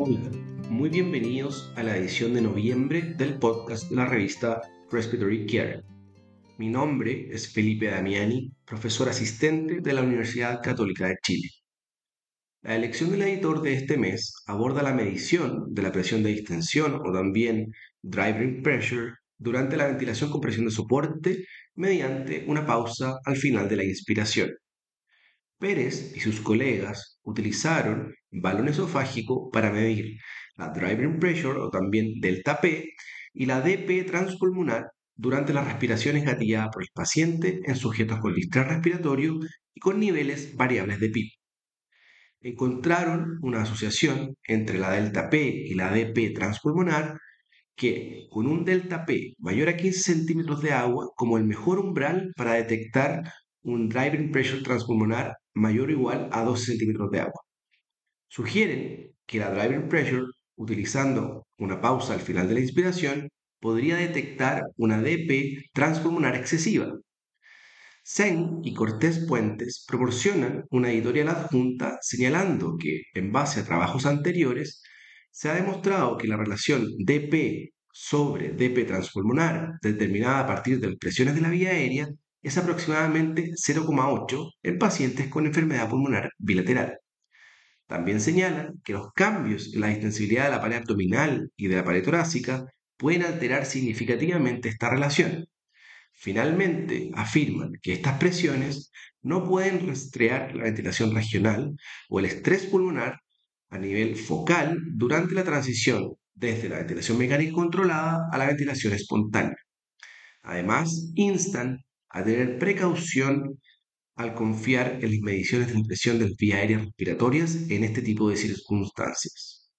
Hola, muy bienvenidos a la edición de noviembre del podcast de la revista Respiratory Care. Mi nombre es Felipe Damiani, profesor asistente de la Universidad Católica de Chile. La elección del editor de este mes aborda la medición de la presión de distensión o también driving pressure durante la ventilación con presión de soporte mediante una pausa al final de la inspiración. Pérez y sus colegas utilizaron balón esofágico para medir la driving pressure o también delta P y la DP transpulmonar durante las respiraciones gatilladas por el paciente en sujetos con distrés respiratorio y con niveles variables de PIB. Encontraron una asociación entre la delta P y la DP transpulmonar que con un delta P mayor a 15 centímetros de agua como el mejor umbral para detectar un driving pressure transpulmonar mayor o igual a 12 centímetros de agua. Sugieren que la driving pressure, utilizando una pausa al final de la inspiración, podría detectar una DP transpulmonar excesiva. Sen y Cortés Puentes proporcionan una editorial adjunta señalando que, en base a trabajos anteriores, se ha demostrado que la relación DP sobre DP transpulmonar, determinada a partir de presiones de la vía aérea, es aproximadamente 0,8 en pacientes con enfermedad pulmonar bilateral. También señalan que los cambios en la distensibilidad de la pared abdominal y de la pared torácica pueden alterar significativamente esta relación. Finalmente, afirman que estas presiones no pueden rastrear la ventilación regional o el estrés pulmonar a nivel focal durante la transición desde la ventilación mecánica controlada a la ventilación espontánea. Además, instan a tener precaución al confiar en las mediciones de presión de las vías aéreas respiratorias en este tipo de circunstancias.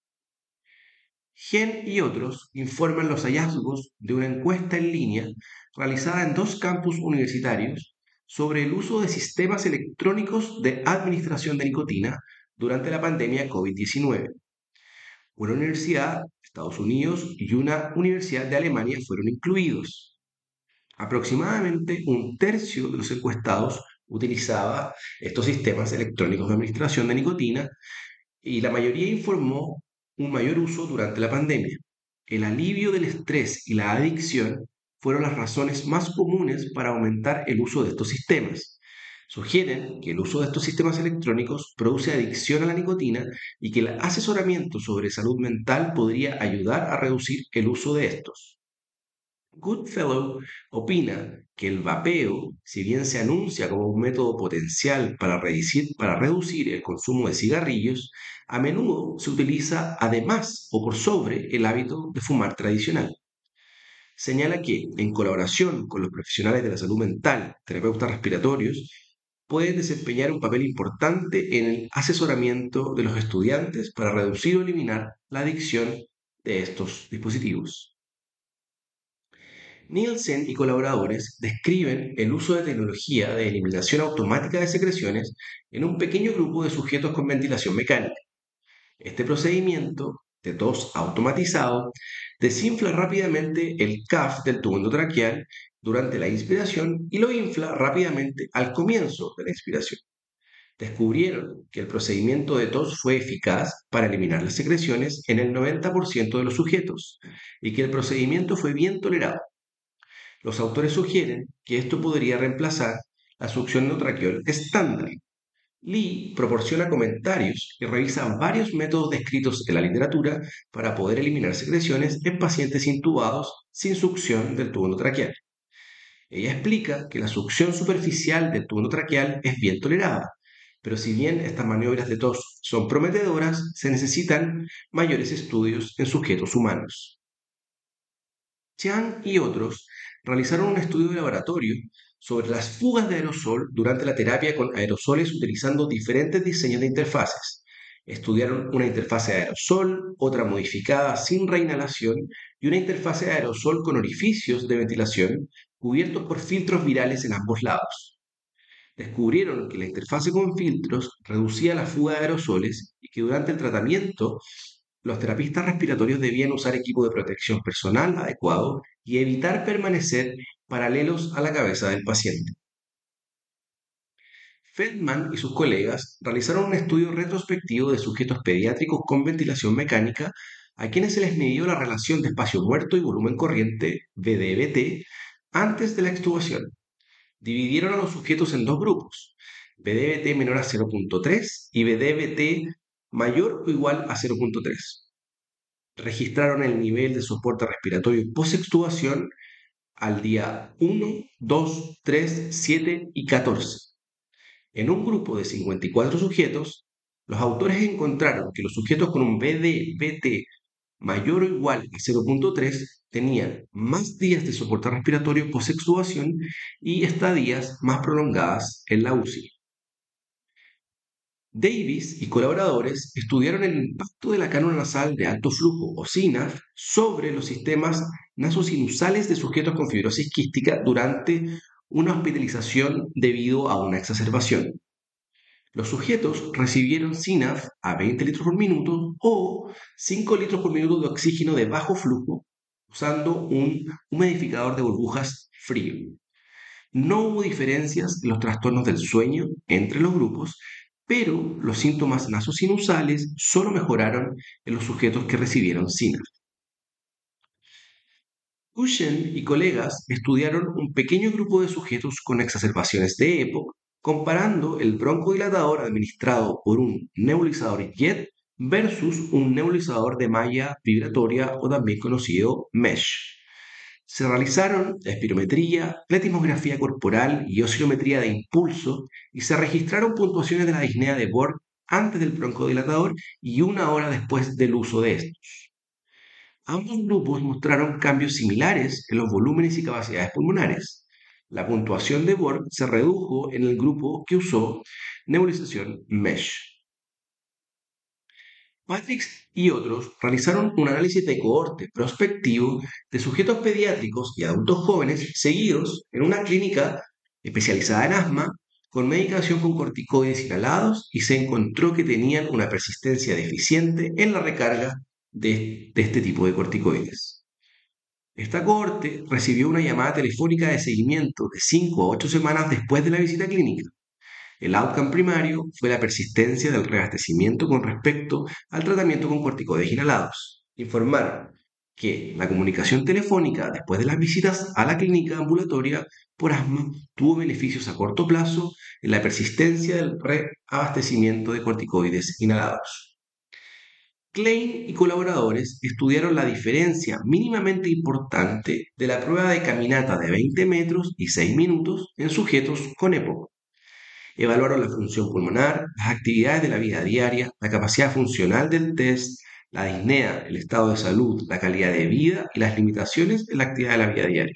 Gen y otros informan los hallazgos de una encuesta en línea realizada en dos campus universitarios sobre el uso de sistemas electrónicos de administración de nicotina durante la pandemia COVID-19. Una universidad de Estados Unidos y una universidad de Alemania fueron incluidos. Aproximadamente un tercio de los encuestados utilizaba estos sistemas electrónicos de administración de nicotina y la mayoría informó un mayor uso durante la pandemia. El alivio del estrés y la adicción fueron las razones más comunes para aumentar el uso de estos sistemas. Sugieren que el uso de estos sistemas electrónicos produce adicción a la nicotina y que el asesoramiento sobre salud mental podría ayudar a reducir el uso de estos. Goodfellow opina que el vapeo, si bien se anuncia como un método potencial para reducir, el consumo de cigarrillos, a menudo se utiliza además o por sobre el hábito de fumar tradicional. Señala que, en colaboración con los profesionales de la salud mental, terapeutas respiratorios, pueden desempeñar un papel importante en el asesoramiento de los estudiantes para reducir o eliminar la adicción de estos dispositivos. Nielsen y colaboradores describen el uso de tecnología de eliminación automática de secreciones en un pequeño grupo de sujetos con ventilación mecánica. Este procedimiento de tos automatizado desinfla rápidamente el CAF del tubo endotraqueal durante la inspiración y lo infla rápidamente al comienzo de la inspiración. Descubrieron que el procedimiento de tos fue eficaz para eliminar las secreciones en el 90% de los sujetos y que el procedimiento fue bien tolerado. Los autores sugieren que esto podría reemplazar la succión endotraqueal estándar. Lee proporciona comentarios y revisa varios métodos descritos en la literatura para poder eliminar secreciones en pacientes intubados sin succión del tubo endotraqueal. Ella explica que la succión superficial del tubo endotraqueal es bien tolerada, pero si bien estas maniobras de tos son prometedoras, se necesitan mayores estudios en sujetos humanos. Chang y otros realizaron un estudio de laboratorio sobre las fugas de aerosol durante la terapia con aerosoles utilizando diferentes diseños de interfaces. Estudiaron una interfase de aerosol, otra modificada sin reinhalación y una interfase de aerosol con orificios de ventilación cubiertos por filtros virales en ambos lados. Descubrieron que la interfase con filtros reducía la fuga de aerosoles y que durante el tratamiento los terapistas respiratorios debían usar equipo de protección personal adecuado y evitar permanecer paralelos a la cabeza del paciente. Feldman y sus colegas realizaron un estudio retrospectivo de sujetos pediátricos con ventilación mecánica a quienes se les midió la relación de espacio muerto y volumen corriente, BDBT, antes de la extubación. Dividieron a los sujetos en dos grupos, BDBT menor a 0.3 y BDBT mayor o igual a 0.3. Registraron el nivel de soporte respiratorio post-extubación al día 1, 2, 3, 7 y 14. En un grupo de 54 sujetos, los autores encontraron que los sujetos con un BDBT mayor o igual a 0.3 tenían más días de soporte respiratorio post-extubación y estadías más prolongadas en la UCI. Davis y colaboradores estudiaron el impacto de la cánula nasal de alto flujo o SINAF sobre los sistemas nasosinusales de sujetos con fibrosis quística durante una hospitalización debido a una exacerbación. Los sujetos recibieron SINAF a 20 litros por minuto o 5 litros por minuto de oxígeno de bajo flujo usando un humidificador de burbujas frío. No hubo diferencias en los trastornos del sueño entre los grupos pero los síntomas nasosinusales solo mejoraron en los sujetos que recibieron SINAF. Cushen y colegas estudiaron un pequeño grupo de sujetos con exacerbaciones de EPOC, comparando el broncodilatador administrado por un nebulizador JET versus un nebulizador de malla vibratoria o también conocido MESH. Se realizaron espirometría, pletismografía corporal y oscilometría de impulso y se registraron puntuaciones de la disnea de Borg antes del broncodilatador y una hora después del uso de estos. Ambos grupos mostraron cambios similares en los volúmenes y capacidades pulmonares. La puntuación de Borg se redujo en el grupo que usó nebulización MESH. Matrix y otros realizaron un análisis de cohorte prospectivo de sujetos pediátricos y adultos jóvenes seguidos en una clínica especializada en asma con medicación con corticoides inhalados y se encontró que tenían una persistencia deficiente en la recarga de, de este tipo de corticoides. Esta cohorte recibió una llamada telefónica de seguimiento de 5 a 8 semanas después de la visita clínica el outcome primario fue la persistencia del reabastecimiento con respecto al tratamiento con corticoides inhalados. Informaron que la comunicación telefónica después de las visitas a la clínica ambulatoria por asma tuvo beneficios a corto plazo en la persistencia del reabastecimiento de corticoides inhalados. Klein y colaboradores estudiaron la diferencia mínimamente importante de la prueba de caminata de 20 metros y 6 minutos en sujetos con EPOC Evaluaron la función pulmonar, las actividades de la vida diaria, la capacidad funcional del test, la disnea, el estado de salud, la calidad de vida y las limitaciones en la actividad de la vida diaria.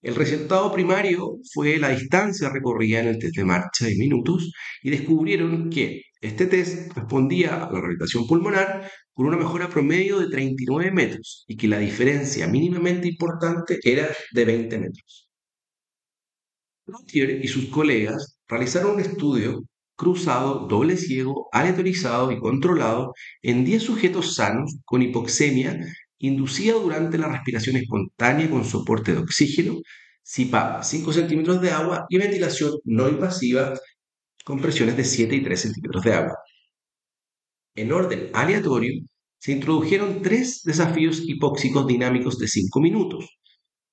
El resultado primario fue la distancia recorrida en el test de marcha de minutos y descubrieron que este test respondía a la rehabilitación pulmonar con una mejora promedio de 39 metros y que la diferencia mínimamente importante era de 20 metros. Rotier y sus colegas realizaron un estudio cruzado, doble ciego, aleatorizado y controlado en 10 sujetos sanos con hipoxemia inducida durante la respiración espontánea con soporte de oxígeno, CPAP 5 centímetros de agua y ventilación no invasiva con presiones de 7 y 3 centímetros de agua. En orden aleatorio, se introdujeron tres desafíos hipóxicos dinámicos de 5 minutos,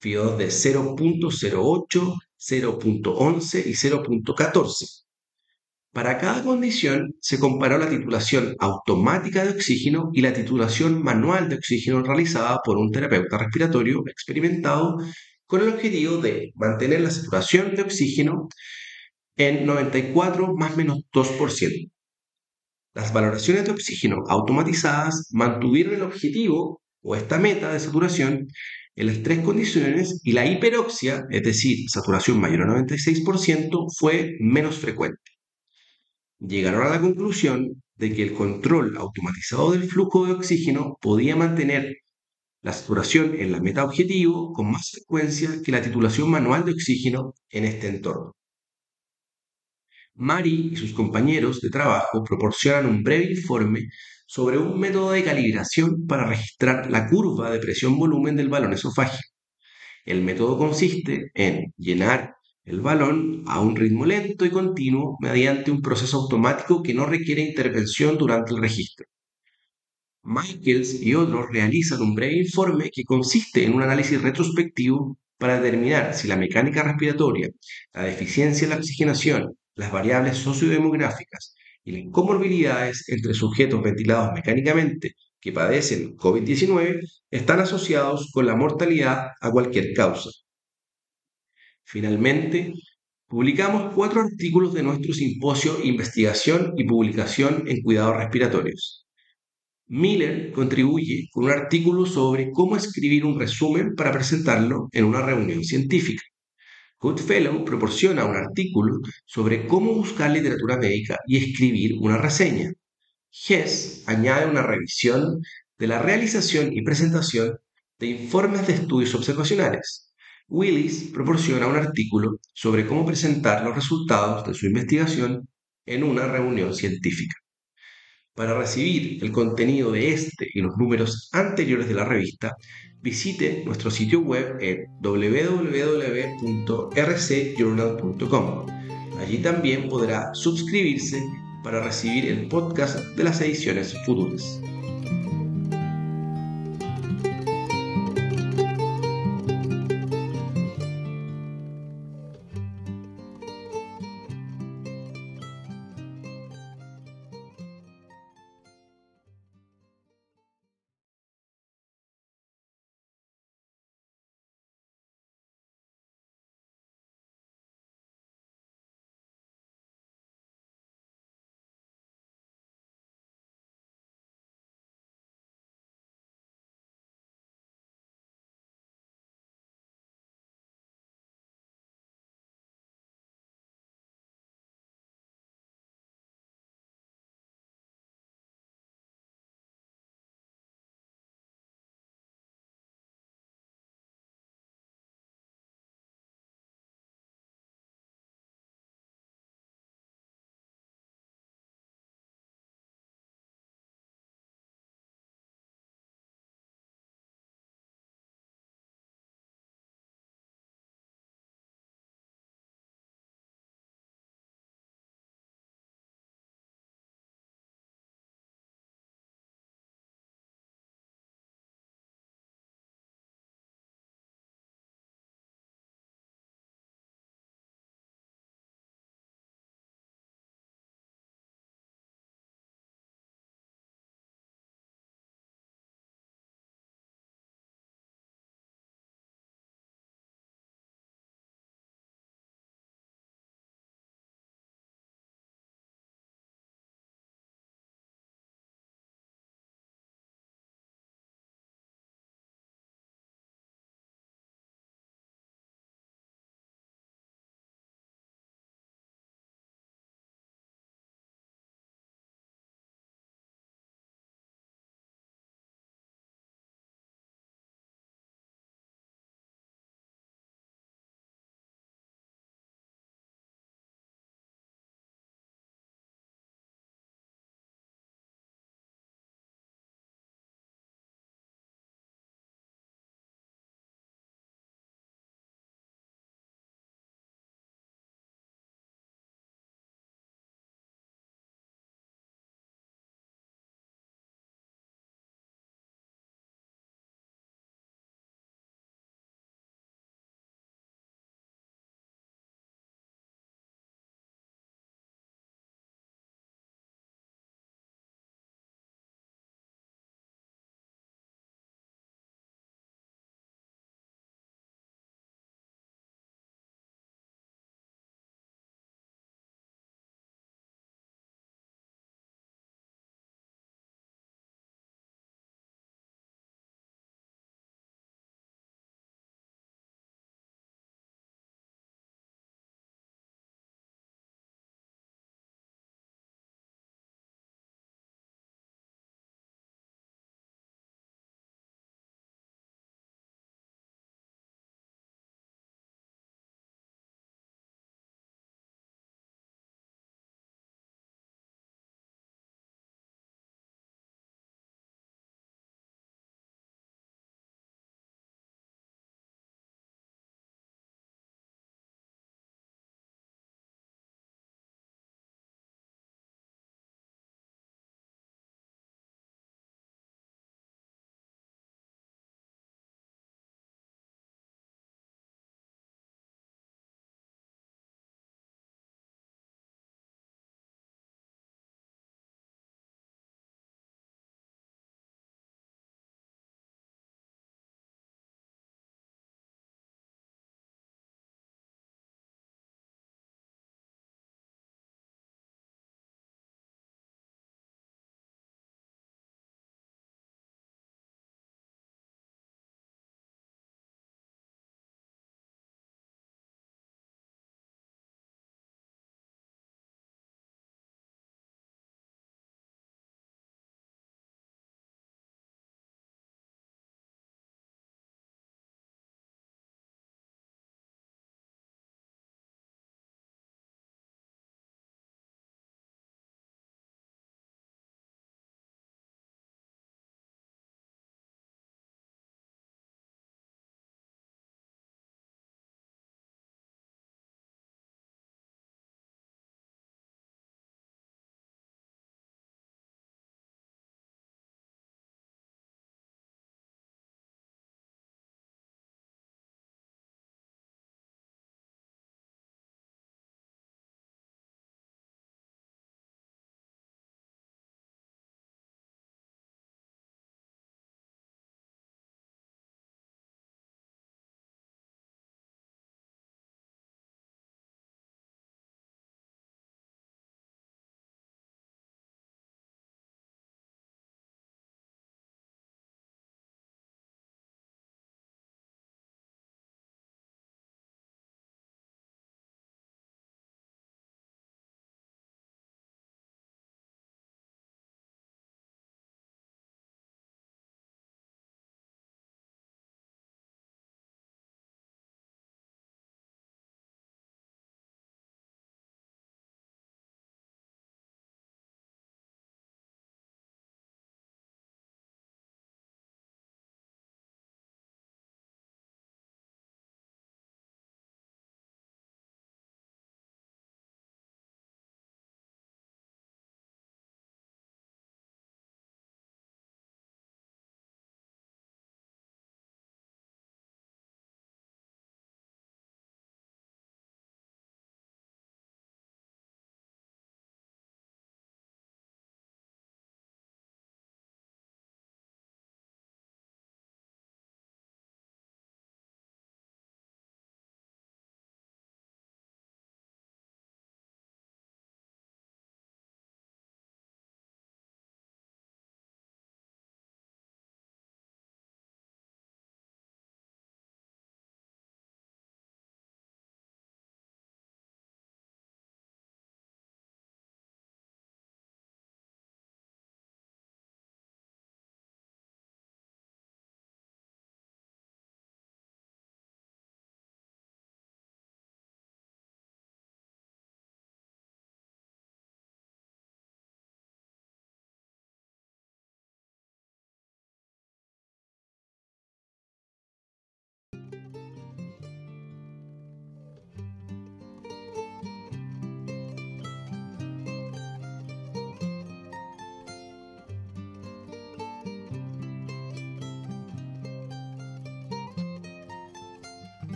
FIO de 0.08, 0.11 y 0.14. Para cada condición se comparó la titulación automática de oxígeno y la titulación manual de oxígeno realizada por un terapeuta respiratorio experimentado con el objetivo de mantener la saturación de oxígeno en 94 más menos 2%. Las valoraciones de oxígeno automatizadas mantuvieron el objetivo o esta meta de saturación en las tres condiciones y la hiperoxia, es decir, saturación mayor a 96%, fue menos frecuente. Llegaron a la conclusión de que el control automatizado del flujo de oxígeno podía mantener la saturación en la meta objetivo con más frecuencia que la titulación manual de oxígeno en este entorno. Mari y sus compañeros de trabajo proporcionan un breve informe sobre un método de calibración para registrar la curva de presión-volumen del balón esofágico. El método consiste en llenar el balón a un ritmo lento y continuo mediante un proceso automático que no requiere intervención durante el registro. Michaels y otros realizan un breve informe que consiste en un análisis retrospectivo para determinar si la mecánica respiratoria, la deficiencia en la oxigenación, las variables sociodemográficas y las comorbilidades entre sujetos ventilados mecánicamente que padecen COVID-19 están asociados con la mortalidad a cualquier causa. Finalmente, publicamos cuatro artículos de nuestro simposio Investigación y Publicación en Cuidados Respiratorios. Miller contribuye con un artículo sobre cómo escribir un resumen para presentarlo en una reunión científica. Goodfellow proporciona un artículo sobre cómo buscar literatura médica y escribir una reseña. Hess añade una revisión de la realización y presentación de informes de estudios observacionales. Willis proporciona un artículo sobre cómo presentar los resultados de su investigación en una reunión científica. Para recibir el contenido de este y los números anteriores de la revista, visite nuestro sitio web en www.rcjournal.com. Allí también podrá suscribirse para recibir el podcast de las ediciones futuras.